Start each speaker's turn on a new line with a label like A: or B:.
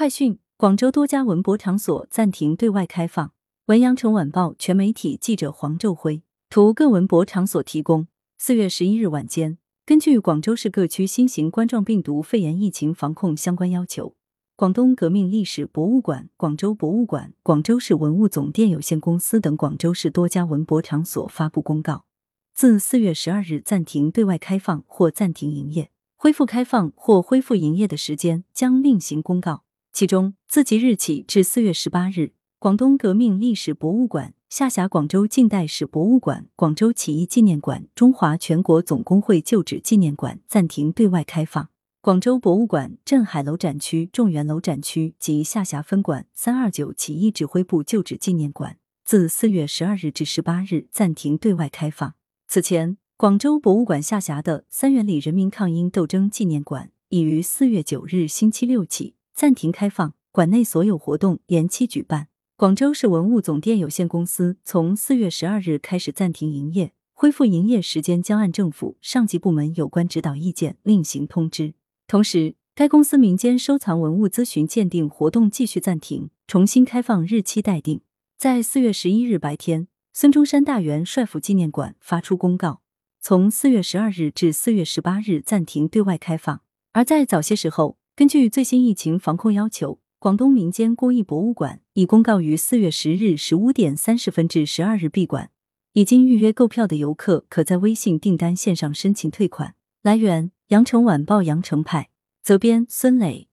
A: 快讯：广州多家文博场所暂停对外开放。文阳城晚报全媒体记者黄昼辉图各文博场所提供。四月十一日晚间，根据广州市各区新型冠状病毒肺炎疫情防控相关要求，广东革命历史博物馆、广州博物馆、广州市文物总店有限公司等广州市多家文博场所发布公告，自四月十二日暂停对外开放或暂停营业，恢复开放或恢复营业的时间将另行公告。其中，自即日起至四月十八日，广东革命历史博物馆下辖广州近代史博物馆、广州起义纪念馆、中华全国总工会旧址纪念馆暂停对外开放；广州博物馆镇海楼展区、众源楼展区及下辖分馆三二九起义指挥部旧址纪念馆自四月十二日至十八日暂停对外开放。此前，广州博物馆下辖的三元里人民抗英斗争纪念馆已于四月九日星期六起。暂停开放，馆内所有活动延期举办。广州市文物总店有限公司从四月十二日开始暂停营业，恢复营业时间将按政府上级部门有关指导意见另行通知。同时，该公司民间收藏文物咨询鉴定活动继续暂停，重新开放日期待定。在四月十一日白天，孙中山大元帅府纪念馆发出公告，从四月十二日至四月十八日暂停对外开放。而在早些时候。根据最新疫情防控要求，广东民间工艺博物馆已公告于四月十日十五点三十分至十二日闭馆。已经预约购票的游客可在微信订单线上申请退款。来源：羊城晚报羊城派，责编：孙磊。